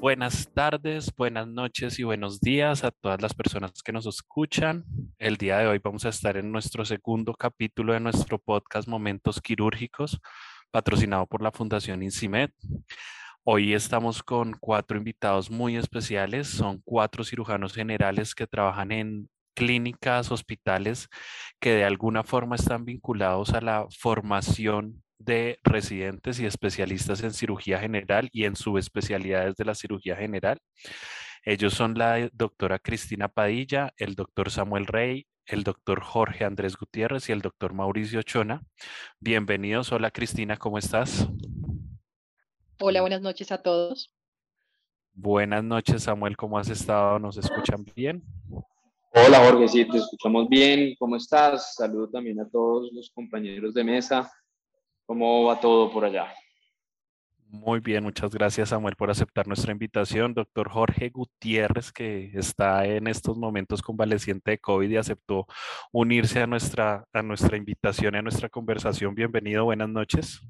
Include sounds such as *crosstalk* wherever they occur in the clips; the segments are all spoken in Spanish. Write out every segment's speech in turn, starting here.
Buenas tardes, buenas noches y buenos días a todas las personas que nos escuchan. El día de hoy vamos a estar en nuestro segundo capítulo de nuestro podcast Momentos Quirúrgicos, patrocinado por la Fundación INCIMED. Hoy estamos con cuatro invitados muy especiales. Son cuatro cirujanos generales que trabajan en clínicas, hospitales que de alguna forma están vinculados a la formación de residentes y especialistas en cirugía general y en subespecialidades de la cirugía general. Ellos son la doctora Cristina Padilla, el doctor Samuel Rey, el doctor Jorge Andrés Gutiérrez y el doctor Mauricio Chona. Bienvenidos. Hola Cristina, ¿cómo estás? Hola, buenas noches a todos. Buenas noches Samuel, ¿cómo has estado? ¿Nos escuchan bien? Hola Jorge, sí, te escuchamos bien. ¿Cómo estás? Saludo también a todos los compañeros de mesa. ¿Cómo va todo por allá? Muy bien, muchas gracias Samuel por aceptar nuestra invitación. Doctor Jorge Gutiérrez, que está en estos momentos convaleciente de COVID y aceptó unirse a nuestra, a nuestra invitación, a nuestra conversación. Bienvenido, buenas noches.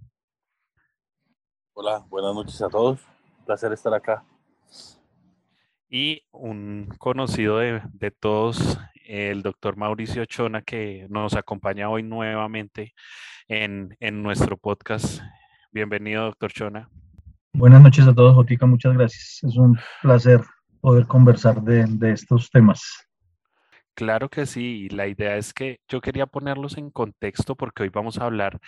Hola, buenas noches a todos. Un placer estar acá. Y un conocido de, de todos, el doctor Mauricio Chona, que nos acompaña hoy nuevamente en, en nuestro podcast. Bienvenido, doctor Chona. Buenas noches a todos, Jotica, muchas gracias. Es un placer poder conversar de, de estos temas. Claro que sí, la idea es que yo quería ponerlos en contexto porque hoy vamos a hablar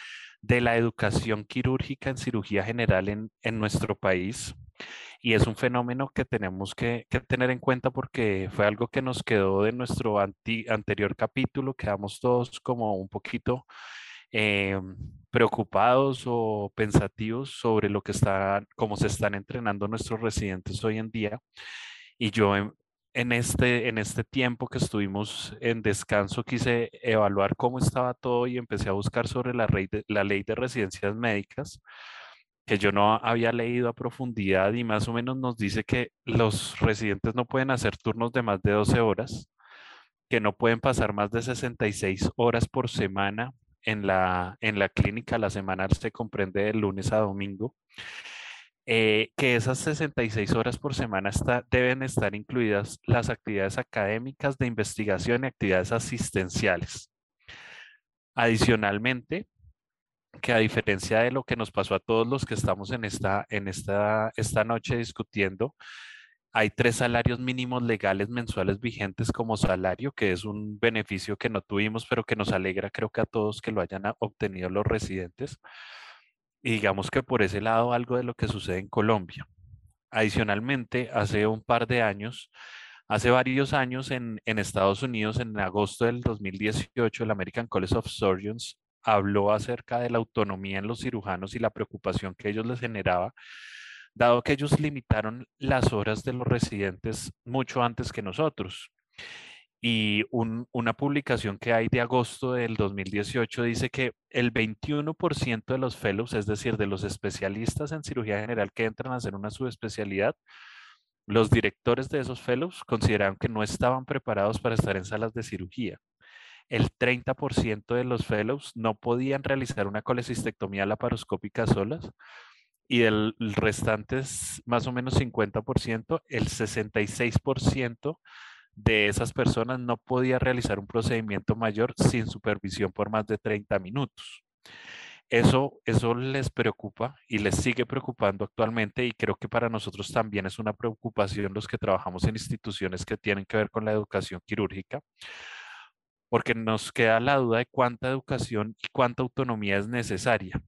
de la educación quirúrgica en cirugía general en, en nuestro país y es un fenómeno que tenemos que, tener en cuenta porque fue algo que nos quedó de nuestro anterior capítulo, quedamos todos como un poquito eh, preocupados o pensativos sobre lo que están, cómo se están entrenando nuestros residentes hoy en día. Y yo en, este, en este tiempo que estuvimos en descanso quise evaluar cómo estaba todo y empecé a buscar sobre la, de, la ley de residencias médicas que yo no había leído a profundidad y más o menos nos dice que los residentes no pueden hacer turnos de más de 12 horas, que no pueden pasar más de 66 horas por semana en la, en la clínica, la semana se comprende de lunes a domingo, eh, que esas 66 horas por semana está, deben estar incluidas las actividades académicas de investigación y actividades asistenciales. Adicionalmente, que a diferencia de lo que nos pasó a todos los que estamos en esta, en esta, esta noche discutiendo, hay tres salarios mínimos legales mensuales vigentes como salario, que es un beneficio que no tuvimos, pero que nos alegra creo que a todos que lo hayan obtenido los residentes. Y digamos que por ese lado algo de lo que sucede en Colombia. Adicionalmente, hace un par de años, hace varios años en, en Estados Unidos, en agosto del 2018, el American College of Surgeons habló acerca de la autonomía en los cirujanos y la preocupación que ellos les generaba dado que ellos limitaron las horas de los residentes mucho antes que nosotros. Y un, una publicación que hay de agosto del 2018 dice que el 21% de los fellows, es decir, de los especialistas en cirugía general que entran a hacer una subespecialidad, los directores de esos fellows consideraron que no estaban preparados para estar en salas de cirugía. El 30% de los fellows no podían realizar una colecistectomía laparoscópica solas y del restante es más o menos 50%, el 66% de esas personas no podía realizar un procedimiento mayor sin supervisión por más de 30 minutos. Eso, eso les preocupa y les sigue preocupando actualmente y creo que para nosotros también es una preocupación los que trabajamos en instituciones que tienen que ver con la educación quirúrgica, porque nos queda la duda de cuánta educación y cuánta autonomía es necesaria.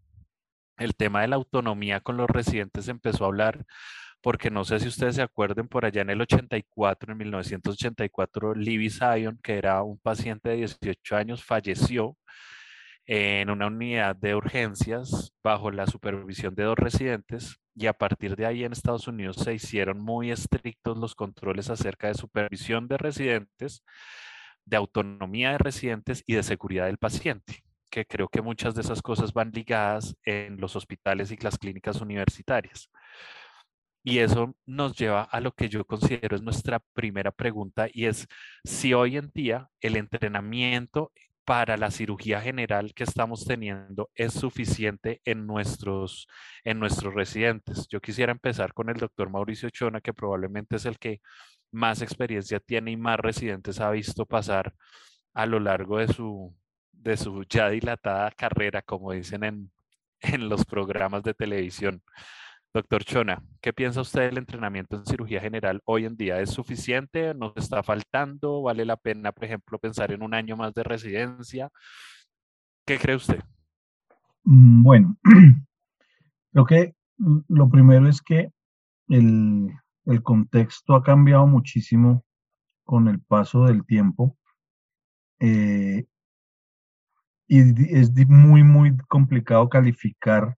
El tema de la autonomía con los residentes empezó a hablar porque no sé si ustedes se acuerden, por allá en el 84, en 1984, Libby Zion, que era un paciente de 18 años, falleció en una unidad de urgencias bajo la supervisión de dos residentes y a partir de ahí en Estados Unidos se hicieron muy estrictos los controles acerca de supervisión de residentes, de autonomía de residentes y de seguridad del paciente que creo que muchas de esas cosas van ligadas en los hospitales y las clínicas universitarias. Y eso nos lleva a lo que yo considero es nuestra primera pregunta y es si hoy en día el entrenamiento para la cirugía general que estamos teniendo es suficiente en nuestros, en nuestros residentes. Yo quisiera empezar con el doctor Mauricio Chona, que probablemente es el que más experiencia tiene y más residentes ha visto pasar a lo largo de su, de su ya dilatada carrera, como dicen en, *laughs* en los programas de televisión. Doctor Chona, ¿qué piensa usted del entrenamiento en cirugía general hoy en día? ¿Es suficiente? ¿Nos está faltando? ¿Vale la pena, por ejemplo, pensar en un año más de residencia? ¿Qué cree usted? Mm, bueno, *clears throat* creo que lo primero es que el, contexto ha cambiado muchísimo con el paso del tiempo. Eh, y es muy, muy complicado calificar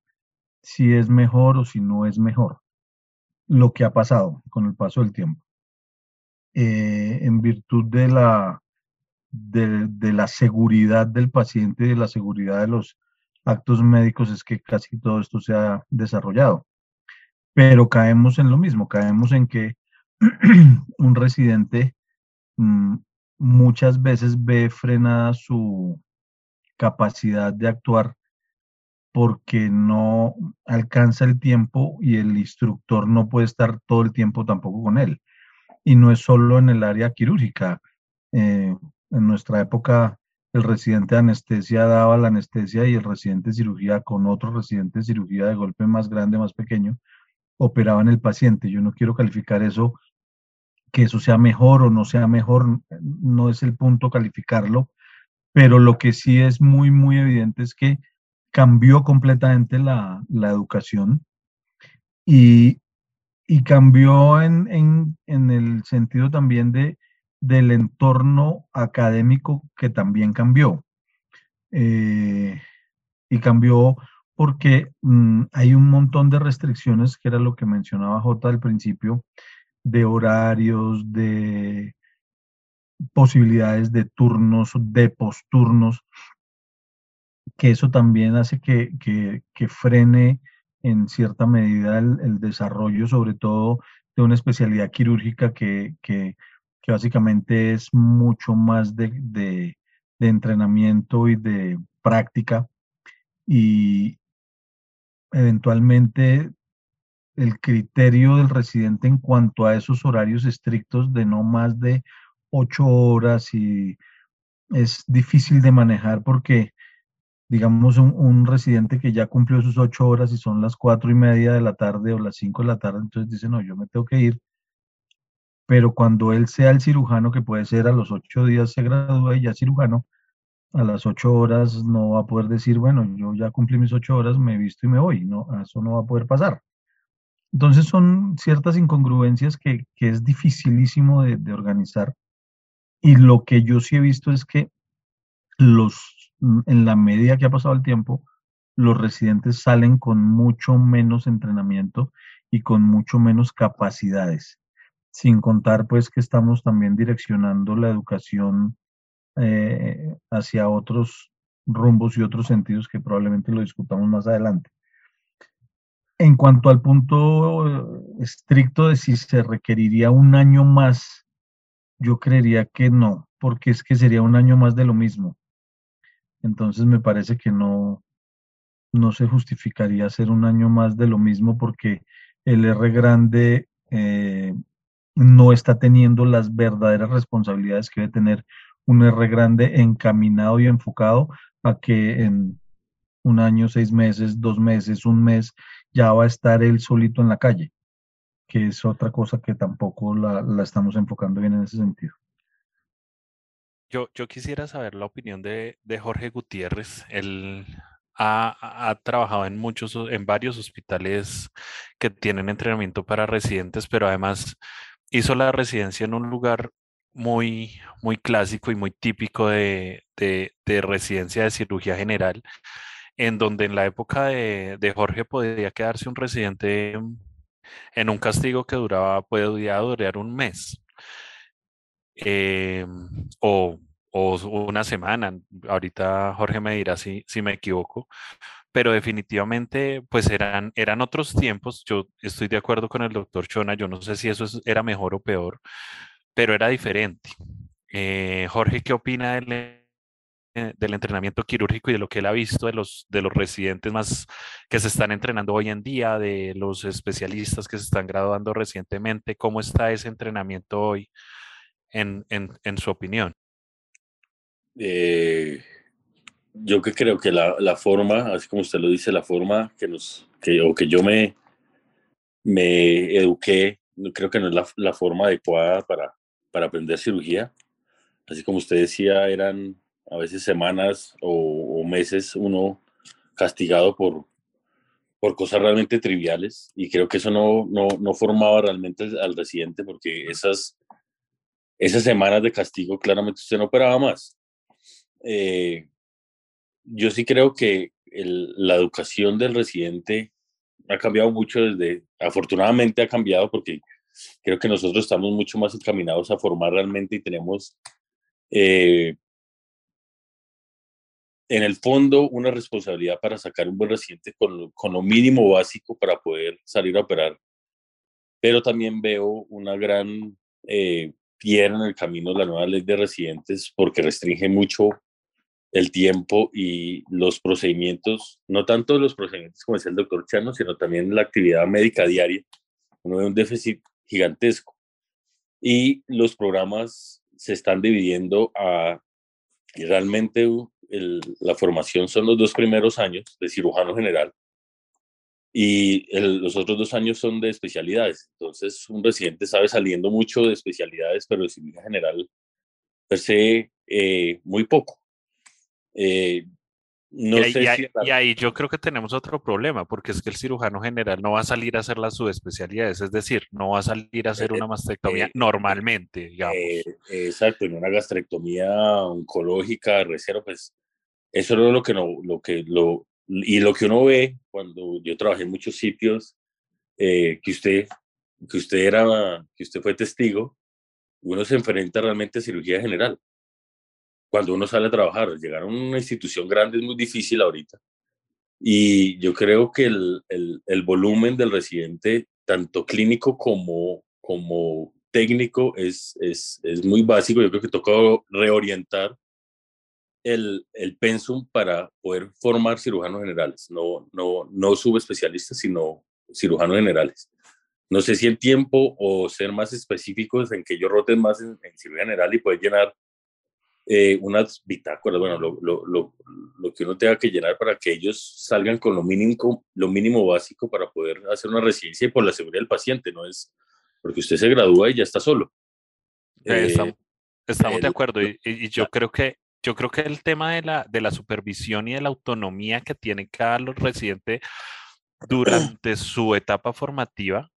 si es mejor o si no es mejor lo que ha pasado con el paso del tiempo. Eh, en virtud de la, de, la seguridad del paciente y de la seguridad de los actos médicos es que casi todo esto se ha desarrollado. Pero caemos en lo mismo, caemos en que *clears throat* un residente mm, muchas veces ve frenada su capacidad de actuar porque no alcanza el tiempo y el instructor no puede estar todo el tiempo tampoco con él. Y no es solo en el área quirúrgica. Eh, en nuestra época, el residente de anestesia daba la anestesia y el residente de cirugía con otro residente de cirugía de golpe más grande, más pequeño, operaban el paciente. Yo no quiero calificar eso, que eso sea mejor o no sea mejor, no es el punto calificarlo, pero lo que sí es muy, muy evidente es que cambió completamente la, educación y, cambió en, el sentido también de, del entorno académico que también cambió. Eh, y cambió porque mm, hay un montón de restricciones, que era lo que mencionaba J al principio, de horarios, de posibilidades de turnos, de posturnos, que eso también hace que, frene en cierta medida el, desarrollo, sobre todo de una especialidad quirúrgica que, básicamente es mucho más de, entrenamiento y de práctica. Y eventualmente el criterio del residente en cuanto a esos horarios estrictos de no más de ocho horas y es difícil de manejar porque digamos, un, residente que ya cumplió sus ocho horas y son las cuatro y media de la tarde o las cinco de la tarde, entonces dice, no, yo me tengo que ir. Pero cuando él sea el cirujano, que puede ser a los ocho días se gradúa y ya cirujano, a las ocho horas no va a poder decir, bueno, yo ya cumplí mis ocho horas, me he visto y me voy. No, eso no va a poder pasar. Entonces son ciertas incongruencias que, es dificilísimo de, organizar. Y lo que yo sí he visto es que los en la medida que ha pasado el tiempo, los residentes salen con mucho menos entrenamiento y con mucho menos capacidades, sin contar pues que estamos también direccionando la educación eh, hacia otros rumbos y otros sentidos que probablemente lo discutamos más adelante. En cuanto al punto estricto de si se requeriría un año más, yo creería que no, porque es que sería un año más de lo mismo. Entonces me parece que no, no se justificaría hacer un año más de lo mismo porque el R grande eh, no está teniendo las verdaderas responsabilidades que debe tener un R grande encaminado y enfocado a que en un año, seis meses, dos meses, un mes, ya va a estar él solito en la calle, que es otra cosa que tampoco la, la estamos enfocando bien en ese sentido. Yo, quisiera saber la opinión de, Jorge Gutiérrez. Él ha, trabajado en muchos, en varios hospitales que tienen entrenamiento para residentes, pero además hizo la residencia en un lugar muy, muy clásico y muy típico de, residencia de cirugía general, en donde en la época de, Jorge podía quedarse un residente en un castigo que duraba, puede durar un mes. Eh, o, una semana. Ahorita Jorge me dirá si, si me equivoco, pero definitivamente pues eran, eran otros tiempos. Yo estoy de acuerdo con el doctor Chona, yo no sé si eso era mejor o peor, pero era diferente. Eh, Jorge, ¿qué opina del del entrenamiento quirúrgico y de lo que él ha visto de los, de los residentes más que se están entrenando hoy en día, de los especialistas que se están graduando recientemente, ¿cómo está ese entrenamiento hoy en, en, en su opinión? Eh, yo que creo que la, la, forma, así como usted lo dice, la forma que nos, que, o que yo me, me eduqué, creo que no es la, la forma adecuada para, para aprender cirugía. Así como usted decía, eran a veces semanas o, meses uno castigado por, por cosas realmente triviales y creo que eso no, no, no formaba realmente al, residente porque esas, esas semanas de castigo claramente usted no operaba más. Eh, yo sí creo que la educación del residente ha cambiado mucho desde, afortunadamente ha cambiado porque creo que nosotros estamos mucho más encaminados a formar realmente y tenemos eh, en el fondo una responsabilidad para sacar un buen residente con, con lo mínimo básico para poder salir a operar. Pero también veo una gran eh, piedra en el camino de la nueva ley de residentes porque restringe mucho el tiempo y los procedimientos, no tanto los procedimientos como decía el doctor Chano, sino también la actividad médica diaria. Uno ve un déficit gigantesco. Y los programas se están dividiendo a, y realmente el, la formación son los dos primeros años de cirujano general y los otros dos años son de especialidades. Entonces, un residente sabe saliendo mucho de especialidades, pero de cirugía general per se eh, muy poco. Eh, no y, ahí, sé y, si y, ahí, yo creo que tenemos otro problema, porque es que el cirujano general no va a salir a hacer las subespecialidades, es decir, no va a salir a hacer una mastectomía eh, normalmente, digamos. Eh, exacto, en una gastrectomía oncológica, recero, pues eso es lo que no, lo que lo, y lo que uno ve cuando yo trabajé en muchos sitios, eh, que usted, que usted era, que usted fue testigo, uno se enfrenta realmente a cirugía general cuando uno sale a trabajar. Llegar a una institución grande es muy difícil ahorita. Y yo creo que el, el, el volumen del residente, tanto clínico como, como técnico, es, es, es, muy básico. Yo creo que toca reorientar el, el pensum para poder formar cirujanos generales, no, no, no subespecialistas, sino cirujanos generales. No sé si el tiempo o ser más específicos en que ellos roten más en, en cirugía general y poder llenar eh, unas bitácoras, bueno, lo, lo, lo, lo, que uno tenga que llenar para que ellos salgan con lo mínimo, lo mínimo básico para poder hacer una residencia y por la seguridad del paciente, no es porque usted se gradúa y ya está solo. Eh, estamos, estamos eh, de acuerdo y, y, yo creo que yo creo que el tema de la, de la supervisión y de la autonomía que tiene cada residente durante su etapa formativa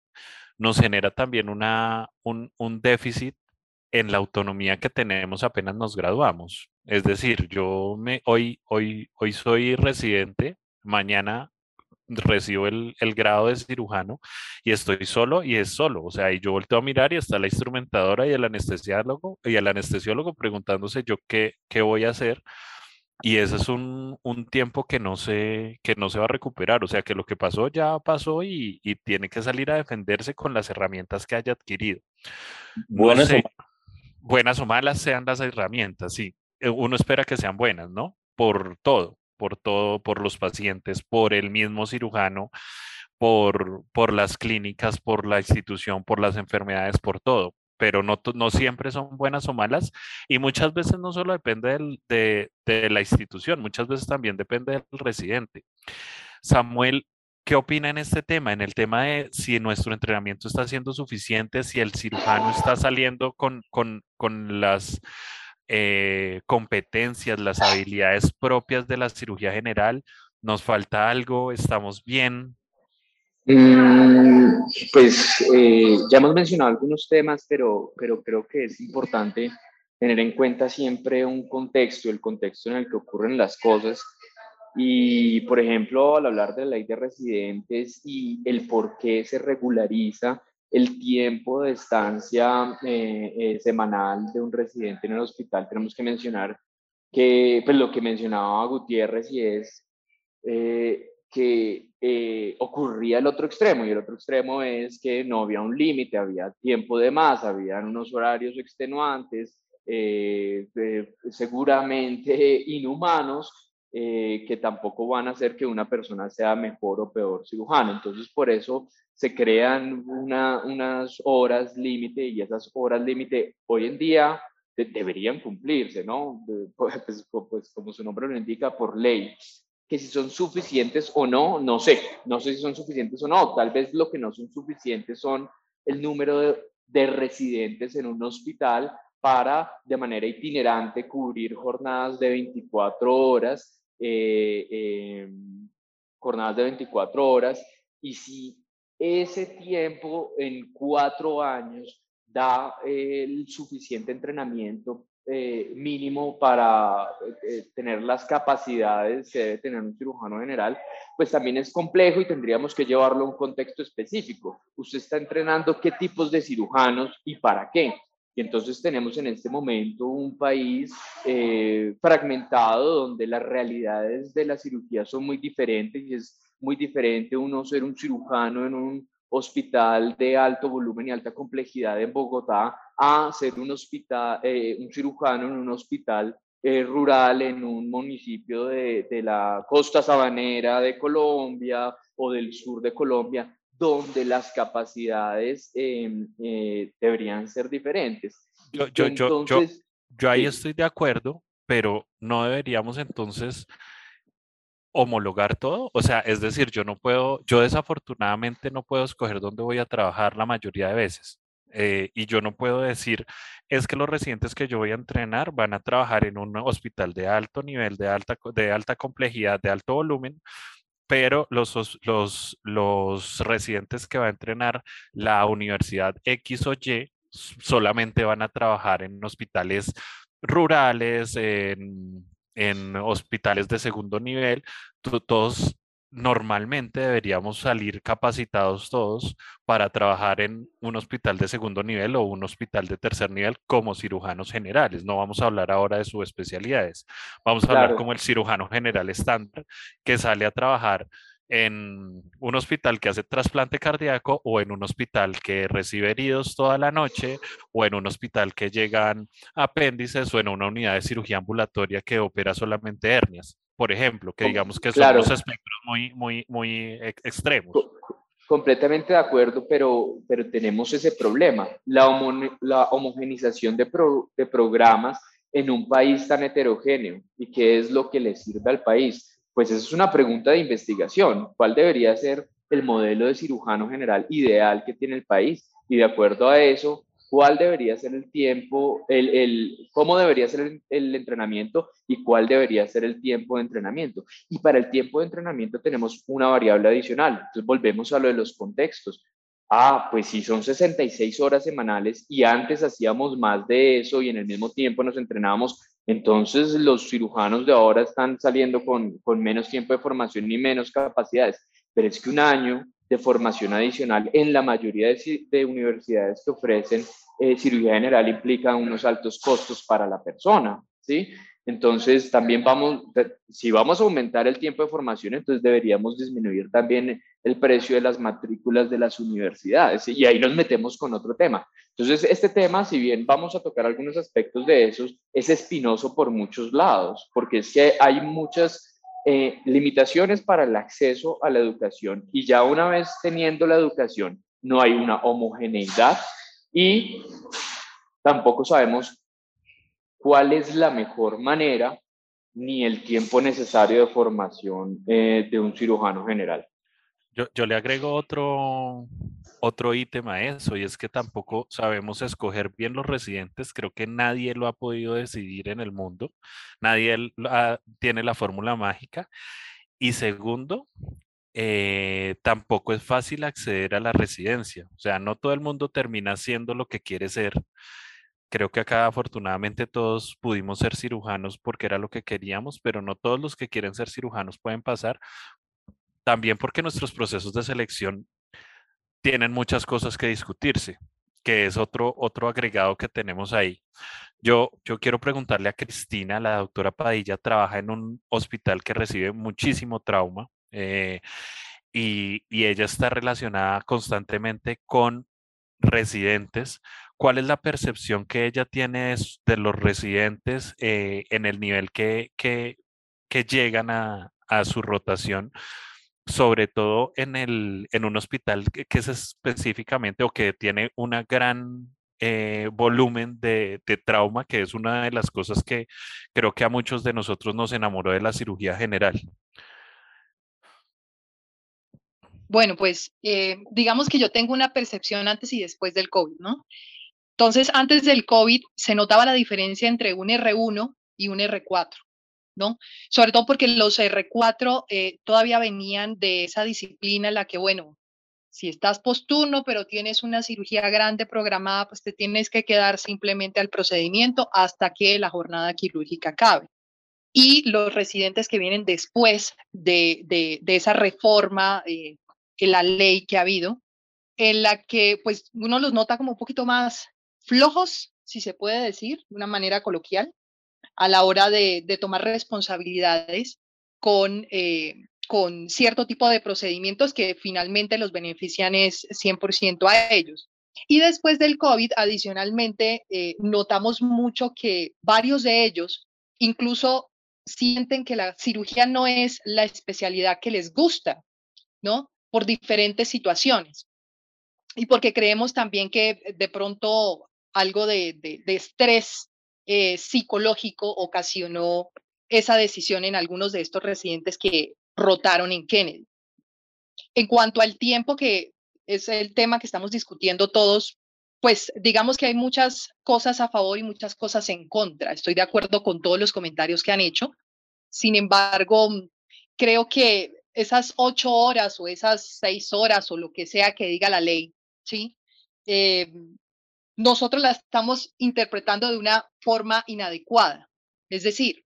nos genera también una, un, un déficit en la autonomía que tenemos apenas nos graduamos. Es decir, yo me, hoy, hoy, hoy soy residente, mañana recibo el, el, grado de cirujano y estoy solo y es solo. O sea, y yo volteo a mirar y está la instrumentadora y el anestesiólogo y el anestesiólogo preguntándose yo qué, qué voy a hacer. Y ese es un, un, tiempo que no, se, que no se va a recuperar. O sea, que lo que pasó ya pasó y, y tiene que salir a defenderse con las herramientas que haya adquirido. Bueno, no sé, buenas o malas sean las herramientas, sí. Eh, uno espera que sean buenas, ¿no? Por todo, por todo, por los pacientes, por el mismo cirujano, por, por las clínicas, por la institución, por las enfermedades, por todo. Pero no, no siempre son buenas o malas y muchas veces no solo depende de, de la institución, muchas veces también depende del residente. Samuel, ¿Qué opina en este tema? En el tema de si nuestro entrenamiento está siendo suficiente, si el cirujano está saliendo con, con, con las eh, competencias, las habilidades propias de la cirugía general. ¿Nos falta algo? ¿Estamos bien? Mm, pues eh, ya hemos mencionado algunos temas, pero, pero creo que es importante tener en cuenta siempre un contexto, el contexto en el que ocurren las cosas y, por ejemplo, al hablar de la ley de residentes y el por qué se regulariza el tiempo de estancia eh, eh, semanal de un residente en el hospital, tenemos que mencionar que, pues lo que mencionaba Gutiérrez y es eh, que eh, ocurría el otro extremo, y el otro extremo es que no había un límite, había tiempo de más, habían unos horarios extenuantes, eh, seguramente *laughs* inhumanos, eh, que tampoco van a hacer que una persona sea mejor o peor cirujano. Entonces, por eso se crean unas horas límite y esas horas límite hoy en día deberían cumplirse, ¿no? *laughs* Pues, pues, como su nombre lo indica, por ley. Que si son suficientes o no, no sé. No sé si son suficientes o no. Tal vez lo que no son suficientes son el número de, de residentes en un hospital para de manera itinerante cubrir jornadas de 24 horas eh, jornadas de 24 horas, y si ese tiempo en cuatro años da el suficiente entrenamiento eh, mínimo para eh, tener las capacidades que debe tener un cirujano general, pues también es complejo y tendríamos que llevarlo a un contexto específico. Usted está entrenando qué tipos de cirujanos y para qué. Y entonces tenemos en este momento un país eh, fragmentado donde las realidades de la cirugía son muy diferentes y es muy diferente uno ser un cirujano en un hospital de alto volumen y alta complejidad en Bogotá a ser un, hospital, eh, un cirujano en un hospital eh, rural en un municipio de, de la costa sabanera de Colombia o del sur de Colombia, donde las capacidades em, eh, deberían ser diferentes. Yo, yo, entonces, yo, ahí estoy de acuerdo, pero no deberíamos entonces homologar todo. O sea, es decir, yo no puedo, yo desafortunadamente no puedo escoger dónde voy a trabajar la mayoría de veces. Eh, y yo no puedo decir, es que los residentes que yo voy a entrenar van a trabajar en un hospital de alto nivel, de alta, de alta complejidad, de alto volumen, pero los, los, los residentes que va a entrenar la universidad X o Y solamente van a trabajar en hospitales rurales, en, en hospitales de segundo nivel, todos normalmente deberíamos salir capacitados todos para trabajar en un hospital de segundo nivel o un hospital de tercer nivel como cirujanos generales. No vamos a hablar ahora de sus especialidades. Vamos a hablar como el cirujano general estándar que sale a trabajar en un hospital que hace trasplante cardíaco o en un hospital que recibe heridos toda la noche o en un hospital que llegan apéndices o en una unidad de cirugía ambulatoria que opera solamente hernias por ejemplo, que digamos que son los espectros muy, muy, muy extremos. Completamente de acuerdo, pero, pero tenemos ese problema, la, la homogenización de, de programas en un país tan heterogéneo y qué es lo que le sirve al país. Pues esa es una pregunta de investigación. ¿Cuál debería ser el modelo de cirujano general ideal que tiene el país? Y de acuerdo a eso, cuál debería ser el tiempo, el, el cómo debería ser el, entrenamiento y cuál debería ser el tiempo de entrenamiento. Y para el tiempo de entrenamiento tenemos una variable adicional. Entonces volvemos a lo de los contextos. Ah, pues si son 66 horas semanales y antes hacíamos más de eso y en el mismo tiempo nos entrenábamos, entonces los cirujanos de ahora están saliendo con, con menos tiempo de formación y menos capacidades. Pero es que un año de formación adicional en la mayoría de universidades que ofrecen eh, cirugía general implica unos altos costos para la persona, ¿sí? Entonces, también vamos, si vamos a aumentar el tiempo de formación, entonces deberíamos disminuir también el precio de las matrículas de las universidades. Y ahí nos metemos con otro tema. Entonces, este tema, si bien vamos a tocar algunos aspectos de esos, es espinoso por muchos lados, porque es que hay muchas eh, limitaciones para el acceso a la educación. Y ya una vez teniendo la educación, no hay una homogeneidad y tampoco sabemos cuál es la mejor manera ni el tiempo necesario de formación eh, de un cirujano general. Yo, yo, le agrego otro, otro ítem a eso y es que tampoco sabemos escoger bien los residentes. Creo que nadie lo ha podido decidir en el mundo. Nadie tiene la fórmula mágica. Y segundo, eh, tampoco es fácil acceder a la residencia. O sea, no todo el mundo termina siendo lo que quiere ser. Creo que acá afortunadamente todos pudimos ser cirujanos porque era lo que queríamos, pero no todos los que quieren ser cirujanos pueden pasar. También porque nuestros procesos de selección tienen muchas cosas que discutirse, que es otro, otro agregado que tenemos ahí. Yo, yo quiero preguntarle a Cristina, la doctora Padilla trabaja en un hospital que recibe muchísimo trauma eh, y, ella está relacionada constantemente con residentes, ¿cuál es la percepción que ella tiene de los residentes eh, en el nivel que, que, que llegan a, a, su rotación? sobre todo en, el, en un hospital que, que es específicamente o que tiene una gran eh, volumen de, de, trauma, que es una de las cosas que creo que a muchos de nosotros nos enamoró de la cirugía general. Bueno, pues eh, digamos que yo tengo una percepción antes y después del COVID, ¿no? Entonces, antes del COVID se notaba la diferencia entre un R1 y un R4, ¿no? Sobre todo porque los R4 eh, todavía venían de esa disciplina en la que, bueno, si estás posturno, pero tienes una cirugía grande programada, pues te tienes que quedar simplemente al procedimiento hasta que la jornada quirúrgica acabe. Y los residentes que vienen después de, de, esa reforma eh, la ley que ha habido, en la que pues uno los nota como un poquito más flojos, si se puede decir, de una manera coloquial, a la hora de, tomar responsabilidades con, eh, con cierto tipo de procedimientos que finalmente los benefician es 100% a ellos. Y después del COVID, adicionalmente, eh, notamos mucho que varios de ellos incluso sienten que la cirugía no es la especialidad que les gusta, ¿no? Por diferentes situaciones. Y porque creemos también que de pronto algo de, de, estrés eh, psicológico ocasionó esa decisión en algunos de estos residentes que rotaron en Kennedy. En cuanto al tiempo, que es el tema que estamos discutiendo todos, pues digamos que hay muchas cosas a favor y muchas cosas en contra. Estoy de acuerdo con todos los comentarios que han hecho. Sin embargo, creo que esas ocho horas o esas seis horas o lo que sea que diga la ley, ¿sí? Eh, nosotros la estamos interpretando de una forma inadecuada. Es decir,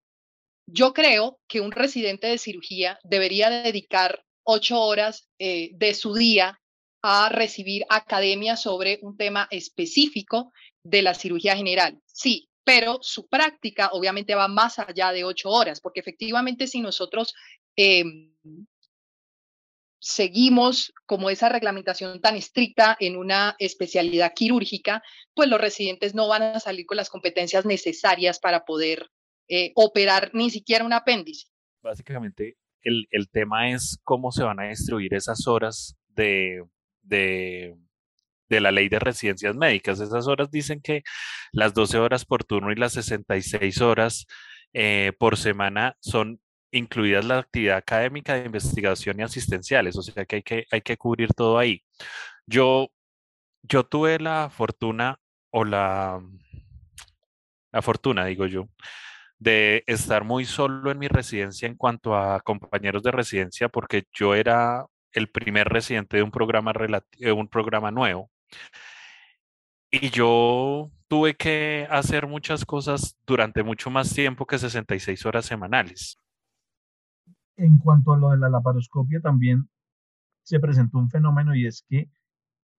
yo creo que un residente de cirugía debería dedicar ocho horas eh, de su día a recibir academia sobre un tema específico de la cirugía general. Sí, pero su práctica obviamente va más allá de ocho horas, porque efectivamente si nosotros em, seguimos como esa reglamentación tan estricta en una especialidad quirúrgica, pues los residentes no van a salir con las competencias necesarias para poder eh, operar ni siquiera un apéndice. Básicamente, el, tema es cómo se van a distribuir esas horas de, de, de, la ley de residencias médicas. Esas horas dicen que las 12 horas por turno y las 66 horas eh, por semana son incluidas la actividad académica de investigación y asistenciales, o sea que hay que, hay que cubrir todo ahí. Yo, yo tuve la fortuna o la, la fortuna, digo yo, de estar muy solo en mi residencia en cuanto a compañeros de residencia, porque yo era el primer residente de un programa, de un programa nuevo. Y yo tuve que hacer muchas cosas durante mucho más tiempo que 66 horas semanales. En cuanto a lo de la laparoscopia, también se presentó un fenómeno y es que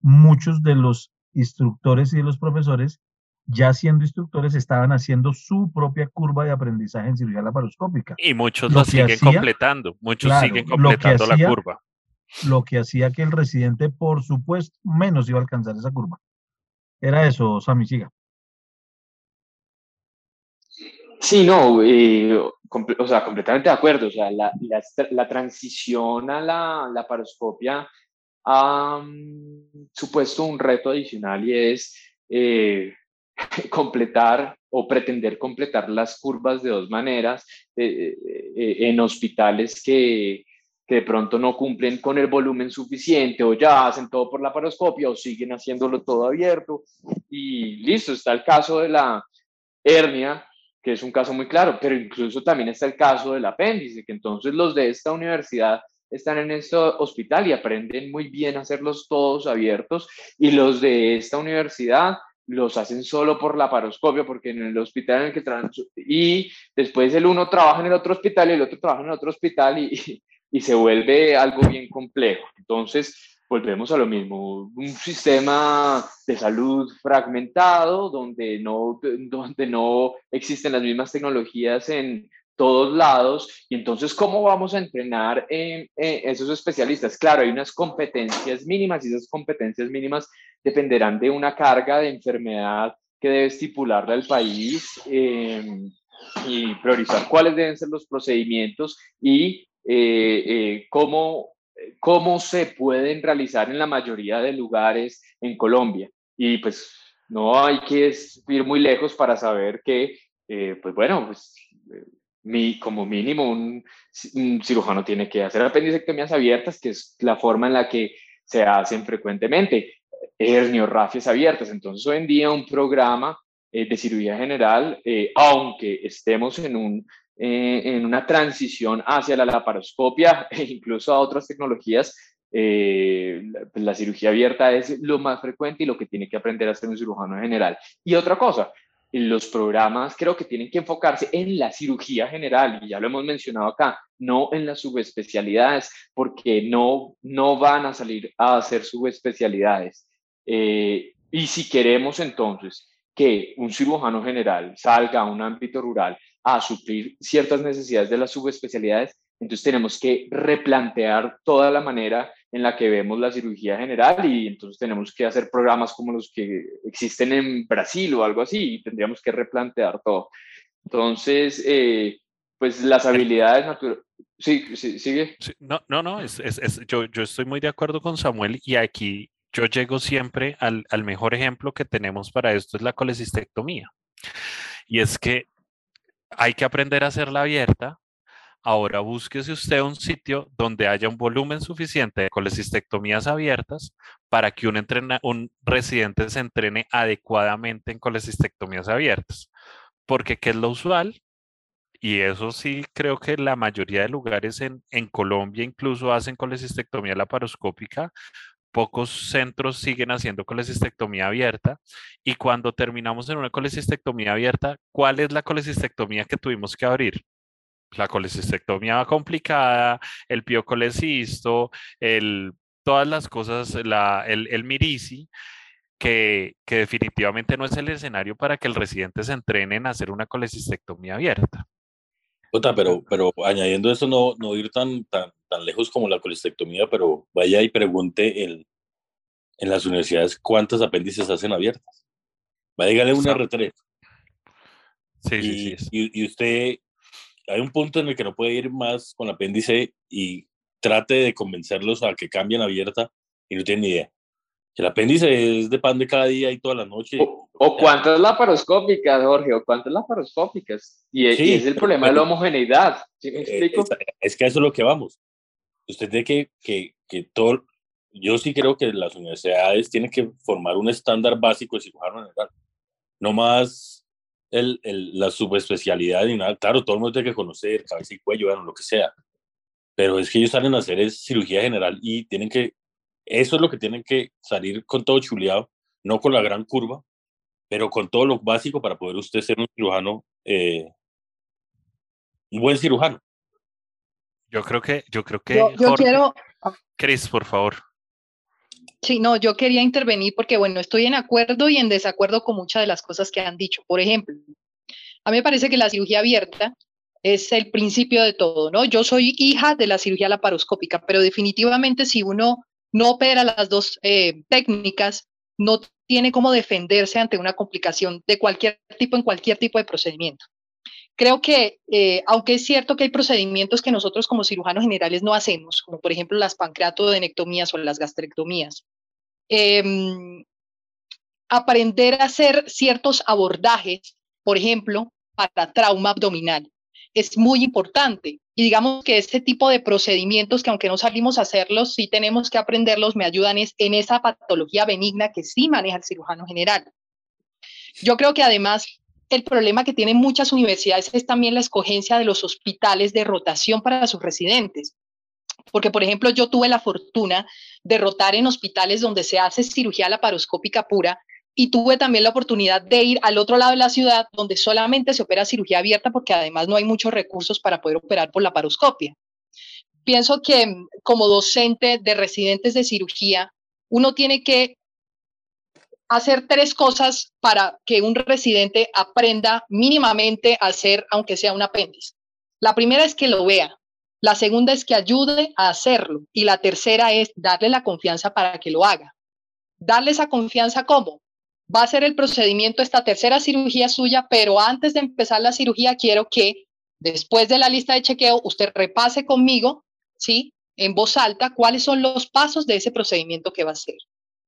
muchos de los instructores y de los profesores ya siendo instructores, estaban haciendo su propia curva de aprendizaje en cirugía laparoscópica. Y muchos lo, siguen completando, muchos siguen completando la curva. Lo que hacía que el residente, por supuesto, menos iba a alcanzar esa curva. Era eso, Sami, siga. Sí, no, eh, o sea, completamente de acuerdo. O sea, la, la, transición a la laparoscopia ha supuesto un reto adicional y es eh, *laughs* completar o pretender completar las curvas de dos maneras eh, eh, en hospitales que, que, de pronto no cumplen con el volumen suficiente o ya hacen todo por la paroscopia o siguen haciéndolo todo abierto y listo, está el caso de la hernia que es un caso muy claro, pero incluso también está el caso del apéndice, que entonces los de esta universidad están en este hospital y aprenden muy bien a hacerlos todos abiertos y los de esta universidad los hacen solo por la paroscopia, porque en el hospital en el que trabajan, y después el uno trabaja en el otro hospital y el otro trabaja en el otro hospital y, y se vuelve algo bien complejo. Entonces, volvemos a lo mismo, un sistema de salud fragmentado, donde no, *laughs* donde no existen las mismas tecnologías en todos lados. Y entonces, ¿cómo vamos a entrenar en, esos especialistas? Claro, hay unas competencias mínimas y esas competencias mínimas dependerán de una carga de enfermedad que debe estipularle al país em, y priorizar cuáles deben ser los procedimientos y eh, eh, cómo, cómo se pueden realizar en la mayoría de lugares en Colombia. Y pues no hay que ir muy lejos para saber que, eh, pues bueno, pues mi, como mínimo un, cirujano tiene que hacer apendicectomías abiertas, que es la forma en la que se hacen frecuentemente, herniorrafias abiertas. Entonces, hoy en día un programa eh, de cirugía general, eh, aunque estemos en, un, eh, en una transición hacia la laparoscopia *laughs* e incluso a otras tecnologías, la, la cirugía abierta es lo más frecuente y lo que tiene que aprender a hacer un cirujano general. Y otra cosa, los programas creo que tienen que enfocarse en la cirugía general, y ya lo hemos mencionado acá, no en las subespecialidades, porque no, no van a salir a hacer subespecialidades. Eh, y si queremos entonces que un cirujano general salga a un ámbito rural a suplir ciertas necesidades de las subespecialidades, entonces tenemos que replantear toda la manera en la que vemos la cirugía general y entonces tenemos que hacer programas como los que existen en Brasil o algo así y tendríamos que replantear todo. Entonces, eh, pues las habilidades naturales... Sí, sí, sigue. no, no, no, es, es, yo, yo estoy muy de acuerdo con Samuel y aquí yo llego siempre al, al mejor ejemplo que tenemos para esto, es la colecistectomía. Y es que hay que aprender a hacerla abierta, Ahora búsquese usted un sitio donde haya un volumen suficiente de colecistectomías abiertas para que un, residente se entrene adecuadamente en colecistectomías abiertas. Porque ¿qué es lo usual? Y eso sí, creo que la mayoría de lugares en, en Colombia incluso hacen colecistectomía laparoscópica. Pocos centros siguen haciendo colecistectomía abierta. Y cuando terminamos en una colecistectomía abierta, ¿cuál es la colecistectomía que tuvimos que abrir? la colecistectomía complicada, el piocolecisto, el, todas las cosas, la, el, el mirisi, que, que, definitivamente no es el escenario para que el residente se entrene en hacer una colecistectomía abierta. pero, pero añadiendo eso, no, no ir tan, tan, tan lejos como la colecistectomía, pero vaya y pregunte en, en las universidades cuántas apéndices hacen abiertas. Va a llegarle un R3. Sí, sí, sí. Y, y, usted hay un punto en el que no puede ir más con el apéndice y trate de convencerlos a que cambien abierta y no tienen ni idea. El apéndice es de pan de cada día y toda la noche. O, o cuántas laparoscópicas, Jorge, o cuántas laparoscópicas. Y, y es el problema de la homogeneidad. ¿sí me eh, explico? Es, que a eso es lo que vamos. Usted tiene que, que, que todo. Yo sí creo que las universidades tienen que formar un estándar básico de cirujano general. No más el, el, la subespecialidad y nada. Claro, todo el mundo tiene que conocer cabeza y cuello, bueno, lo que sea. Pero es que ellos salen a hacer es cirugía general y tienen que, eso es lo que tienen que salir con todo chuleado, no con la gran curva, pero con todo lo básico para poder usted ser un cirujano, eh, un buen cirujano. Yo creo que, yo creo que. Yo, quiero. Chris, por favor. Sí, no, yo quería intervenir porque, bueno, estoy en acuerdo y en desacuerdo con muchas de las cosas que han dicho. Por ejemplo, a mí me parece que la cirugía abierta es el principio de todo, ¿no? Yo soy hija de la cirugía laparoscópica, pero definitivamente si uno no opera las dos eh, técnicas, no tiene cómo defenderse ante una complicación de cualquier tipo en cualquier tipo de procedimiento. Creo que, eh, aunque es cierto que hay procedimientos que nosotros como cirujanos generales no hacemos, como por ejemplo las pancreatodenectomías o las gastrectomías, em, aprender a hacer ciertos abordajes, por ejemplo, para trauma abdominal, es muy importante. Y digamos que este tipo de procedimientos que aunque no salimos a hacerlos, sí tenemos que aprenderlos, me ayudan en esa patología benigna que sí maneja el cirujano general. Yo creo que además el problema que tienen muchas universidades es también la escogencia de los hospitales de rotación para sus residentes. Porque, por ejemplo, yo tuve la fortuna de rotar en hospitales donde se hace cirugía laparoscópica pura y tuve también la oportunidad de ir al otro lado de la ciudad donde solamente se opera cirugía abierta porque además no hay muchos recursos para poder operar por laparoscopia. Pienso que mm, como docente de residentes de cirugía, uno tiene que hacer tres cosas para que un residente aprenda mínimamente a hacer, aunque sea un apéndice. La primera es que lo vea, la segunda es que ayude a hacerlo y la tercera es darle la confianza para que lo haga. Darle esa confianza cómo? Va a ser el procedimiento esta tercera cirugía suya, pero antes de empezar la cirugía quiero que después de la lista de chequeo usted repase conmigo, ¿sí? En voz alta cuáles son los pasos de ese procedimiento que va a hacer.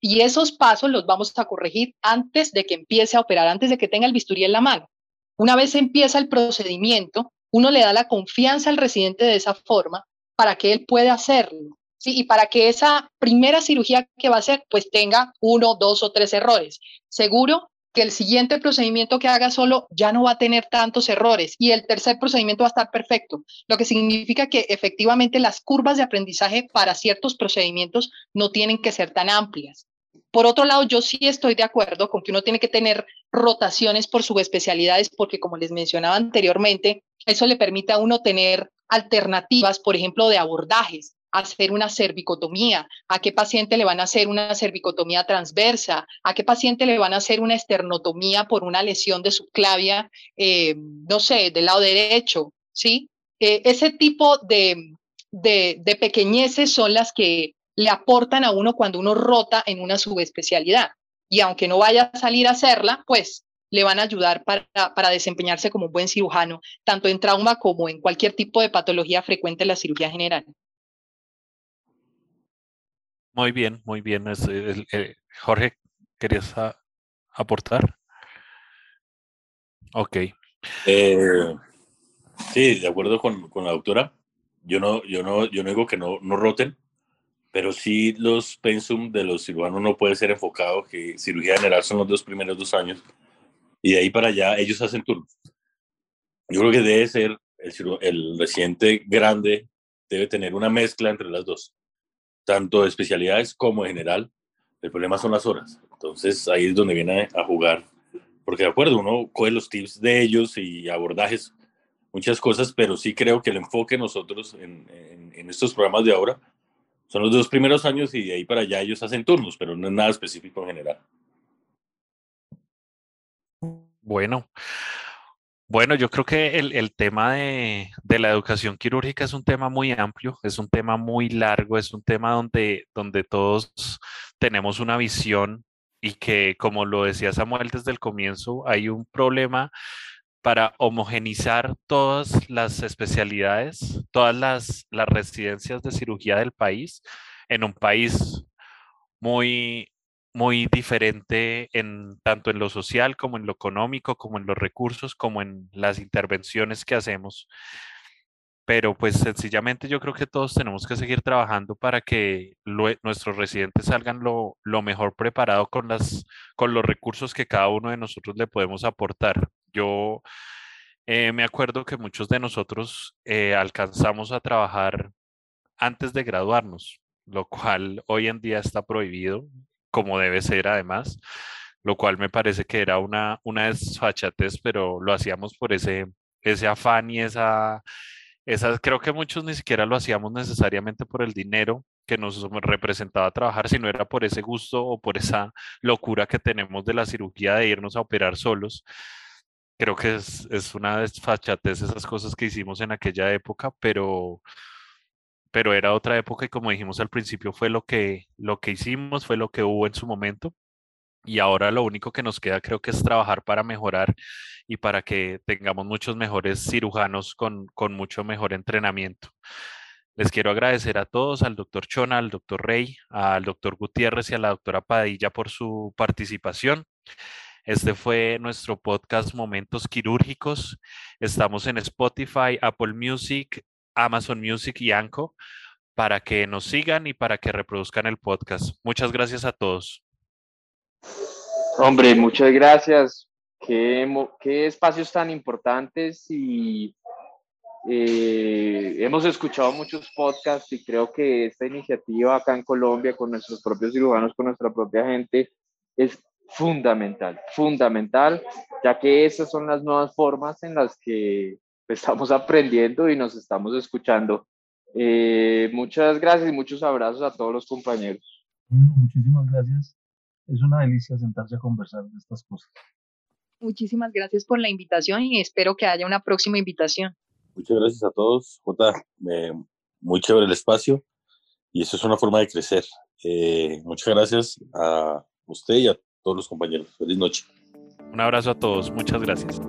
Y esos pasos los vamos a corregir antes de que empiece a operar, antes de que tenga el bisturí en la mano. Una vez empieza el procedimiento, uno le da la confianza al residente de esa forma para que él pueda hacerlo. ¿sí? Y para que esa primera cirugía que va a hacer, pues tenga uno, dos o tres errores. Seguro que el siguiente procedimiento que haga solo ya no va a tener tantos errores y el tercer procedimiento va a estar perfecto, lo que significa que efectivamente las curvas de aprendizaje para ciertos procedimientos no tienen que ser tan amplias. Por otro lado, yo sí estoy de acuerdo con que uno tiene que tener rotaciones por subespecialidades porque, como les mencionaba anteriormente, eso le permite a uno tener alternativas, por ejemplo, de abordajes, hacer una cervicotomía, a qué paciente le van a hacer una cervicotomía transversa, a qué paciente le van a hacer una esternotomía por una lesión de subclavia, eh, no sé, del lado derecho, ¿sí? Eh, ese tipo de, de pequeñeces son las que le aportan a uno cuando uno rota en una subespecialidad. Y aunque no vaya a salir a hacerla, pues le van a ayudar para, para desempeñarse como un buen cirujano, tanto en trauma como en cualquier tipo de patología frecuente en la cirugía general. Muy bien, muy bien. Eh, Jorge, ¿querías aportar? Ok. Eh, sí, de acuerdo con, con, la doctora. Yo no, yo no, yo no digo que no, no roten, pero sí los pensum de los cirujanos no puede ser enfocado que cirugía general son los dos primeros dos años y de ahí para allá ellos hacen turno. Yo creo que debe ser el, el grande debe tener una mezcla entre las dos, tanto de especialidades como de general. El problema son las horas. Entonces ahí es donde viene a jugar, porque de acuerdo, uno coge los tips de ellos y abordajes, muchas cosas, pero sí creo que el enfoque nosotros en, en, en estos programas de ahora son los dos primeros años y de ahí para allá ellos hacen turnos, pero no es nada específico en general. Bueno, bueno, yo creo que el, el tema de, de, la educación quirúrgica es un tema muy amplio, es un tema muy largo, es un tema donde, donde todos tenemos una visión y que, como lo decía Samuel desde el comienzo, hay un problema para homogenizar todas las especialidades, todas las, residencias de cirugía del país en un país muy, muy diferente en tanto en lo social como en lo económico, como en los recursos, como en las intervenciones que hacemos. Pero pues sencillamente yo creo que todos tenemos que seguir trabajando para que nuestros residentes salgan lo, lo mejor preparado con, las, con los recursos que cada uno de nosotros le podemos aportar. Yo eh, me acuerdo que muchos de nosotros eh, alcanzamos a trabajar antes de graduarnos, lo cual hoy en día está prohibido, como debe ser además, lo cual me parece que era una, una desfachatez, pero lo hacíamos por ese, ese afán y esa, esa, creo que muchos ni siquiera lo hacíamos necesariamente por el dinero que nos representaba trabajar, sino era por ese gusto o por esa locura que tenemos de la cirugía de irnos a operar solos creo que es, es una desfachatez esas cosas que hicimos en aquella época, pero, pero era otra época y como dijimos al principio fue lo que, lo que hicimos, fue lo que hubo en su momento. Y ahora lo único que nos queda creo que es trabajar para mejorar y para que tengamos muchos mejores cirujanos con, con mucho mejor entrenamiento. Les quiero agradecer a todos, al doctor Chona, al doctor Rey, al doctor Gutiérrez y a la doctora Padilla por su participación. Este fue nuestro podcast Momentos Quirúrgicos. Estamos en Spotify, Apple Music, Amazon Music y Anco para que nos sigan y para que reproduzcan el podcast. Muchas gracias a todos. Hombre, muchas gracias. Qué, espacios tan importantes y eh, hemos escuchado muchos podcasts y creo que esta iniciativa acá en Colombia con nuestros propios cirujanos, con nuestra propia gente, es fundamental, fundamental, ya que esas son las nuevas formas en las que pues, estamos *laughs* aprendiendo y nos estamos escuchando. Eh, muchas gracias y muchos abrazos a todos los compañeros. Bueno, muchísimas gracias. Es una delicia sentarse a conversar de estas cosas. Muchísimas gracias por la invitación y espero que haya una próxima invitación. Muchas gracias a todos, Jota. Eh, muy chévere el espacio y eso es una forma de crecer. Eh, muchas gracias a usted y a todos los compañeros. Feliz noche. Un abrazo a todos. Muchas gracias.